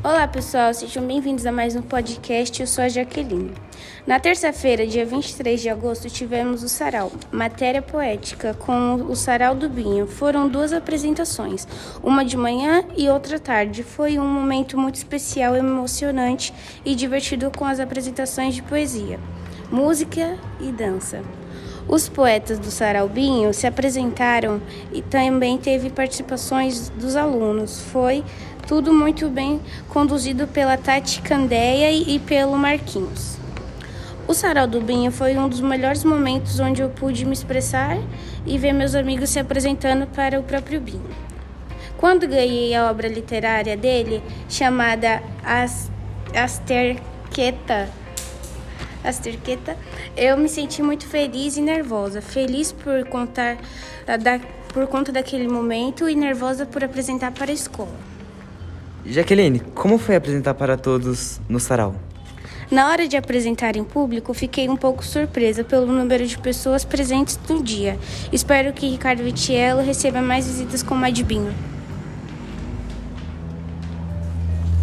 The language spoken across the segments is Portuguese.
Olá pessoal, sejam bem-vindos a mais um podcast. Eu sou a Jaqueline. Na terça-feira, dia 23 de agosto, tivemos o Sarau, matéria poética, com o Sarau do Binho. Foram duas apresentações, uma de manhã e outra tarde. Foi um momento muito especial, emocionante e divertido com as apresentações de poesia, música e dança. Os poetas do Saraubinho se apresentaram e também teve participações dos alunos. Foi tudo muito bem conduzido pela Tati Candeia e pelo Marquinhos. O Sarau do Binho foi um dos melhores momentos onde eu pude me expressar e ver meus amigos se apresentando para o próprio Binho. Quando ganhei a obra literária dele, chamada As Asterqueta, Asterqueta, eu me senti muito feliz e nervosa. Feliz por contar da, por conta daquele momento e nervosa por apresentar para a escola. Jaqueline, como foi apresentar para todos no sarau? Na hora de apresentar em público, fiquei um pouco surpresa pelo número de pessoas presentes no dia. Espero que Ricardo Vitiello receba mais visitas com Madbinho.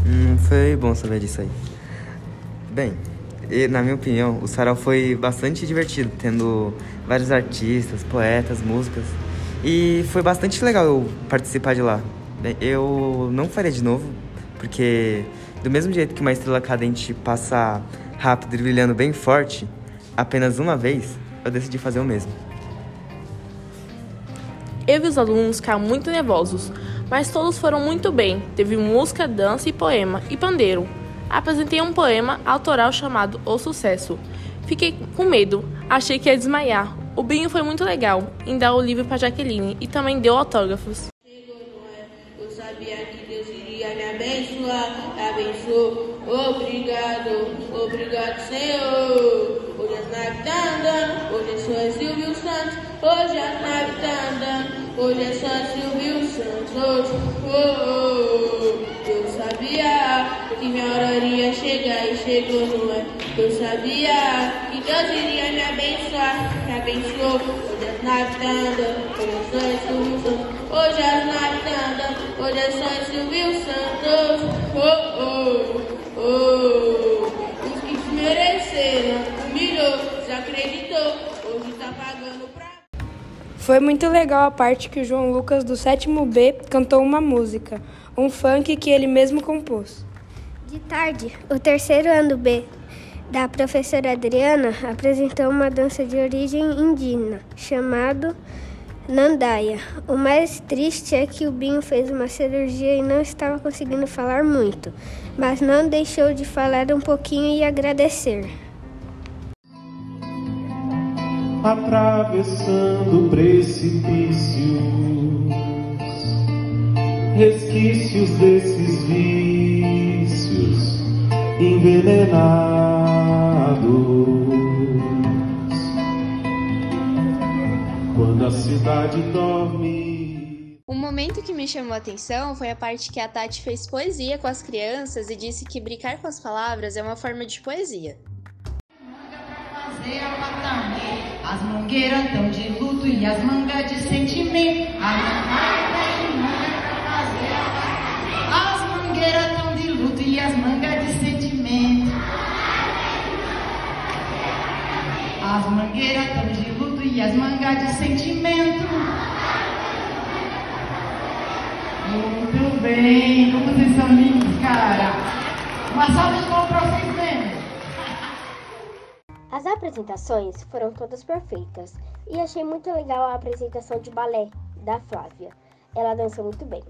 Hum, foi bom saber disso aí. Bem, na minha opinião, o sarau foi bastante divertido, tendo vários artistas, poetas, músicas. E foi bastante legal eu participar de lá. Eu não faria de novo, porque do mesmo jeito que uma estrela cadente passa rápido e brilhando bem forte, apenas uma vez, eu decidi fazer o mesmo. Eu e os alunos ficaram muito nervosos, mas todos foram muito bem. Teve música, dança e poema, e pandeiro. Apresentei um poema autoral chamado O Sucesso. Fiquei com medo, achei que ia desmaiar. O Binho foi muito legal em dar o livro para Jaqueline e também deu autógrafos sabia que Deus iria me abençoar, abençoou. Obrigado, obrigado, Senhor. Hoje as naves tá andando, hoje é só Silvio Santos. Hoje as naves tá andando, hoje é só Silvio Santos. Oh, oh, oh. Eu sabia que minha hora iria chegar e chegou, não é? Eu sabia que Deus iria me abençoar, me abençoou. Hoje as naves tá andando, hoje é só Silvio Santos. Hoje as naves hoje é só. Oh, oh, oh. Os que mereceram, humilhou, desacreditou, hoje tá pagando pra. Foi muito legal a parte que o João Lucas do sétimo B cantou uma música, um funk que ele mesmo compôs. De tarde, o terceiro ano B da professora Adriana apresentou uma dança de origem indígena chamado Nandaia. O mais triste é que o Binho fez uma cirurgia e não estava conseguindo falar muito, mas não deixou de falar um pouquinho e agradecer. Atravessando precipícios, resquícios desses vícios envenenados. Quando a cidade dorme. Um momento que me chamou a atenção foi a parte que a Tati fez poesia com as crianças e disse que brincar com as palavras é uma forma de poesia. As mangueiras tão de luto e as mangas de sentimento. As mangueiras tão de luto e as mangas de sentimento. As mangueiras tão de e as mangas de sentimento. Muito bem, como vocês são lindos, cara. Uma salva de palmas para vocês mesmo. As apresentações foram todas perfeitas e achei muito legal a apresentação de balé da Flávia. Ela dançou muito bem.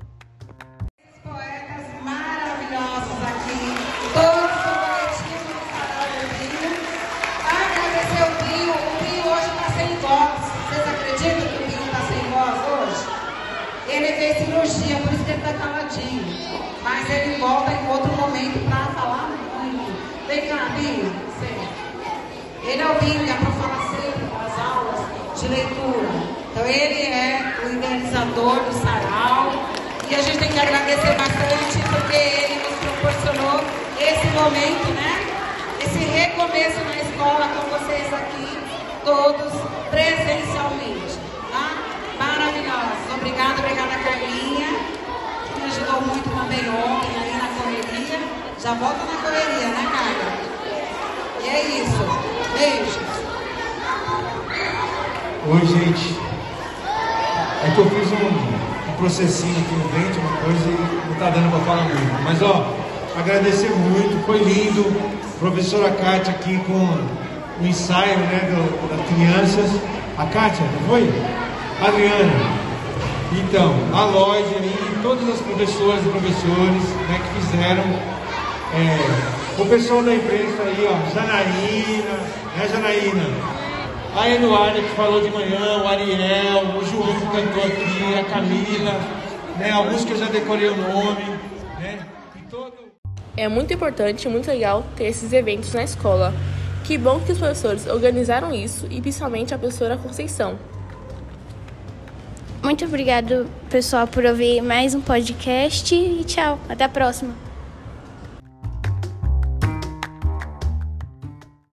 Poetas maravilhosos aqui, todos do coletivo do Sarau do Rio. Agradecer o Pio, o Pio hoje está sem voz. Vocês acreditam que o Pio está sem voz hoje? Ele fez cirurgia, por isso que ele está caladinho. Mas ele volta em outro momento para falar muito. Vem cá, Binho. Ele é o é para falar sempre nas aulas de leitura. Então ele é o idealizador do sarau. E a gente tem que agradecer bastante porque ele nos proporcionou esse momento, né? Esse recomeço na escola com vocês aqui, todos presencialmente. Tá? Maravilhosos. Obrigada, obrigada, Carlinha, que me ajudou muito também ontem aí na correria. Já volta na correria, né, Carla? E é isso. Beijo. Oi, gente. É que eu fiz um, um processinho aqui no dente, uma coisa, e não tá dando pra falar muito. Mas, ó, agradecer muito, foi lindo. Professora Kátia aqui com o ensaio, né, do, das crianças. A Kátia, não foi? Adriana. Então, a loja e todas as professoras e professores né, que fizeram. É, o pessoal da imprensa aí, ó, Janaína, né, Janaína? A Eduarda que falou de manhã, o Ariel, o João que cantou aqui, a Camila, né, alguns que eu já decorei o nome, né? E todo... É muito importante e muito legal ter esses eventos na escola. Que bom que os professores organizaram isso e principalmente a professora Conceição. Muito obrigado, pessoal, por ouvir mais um podcast e tchau. Até a próxima.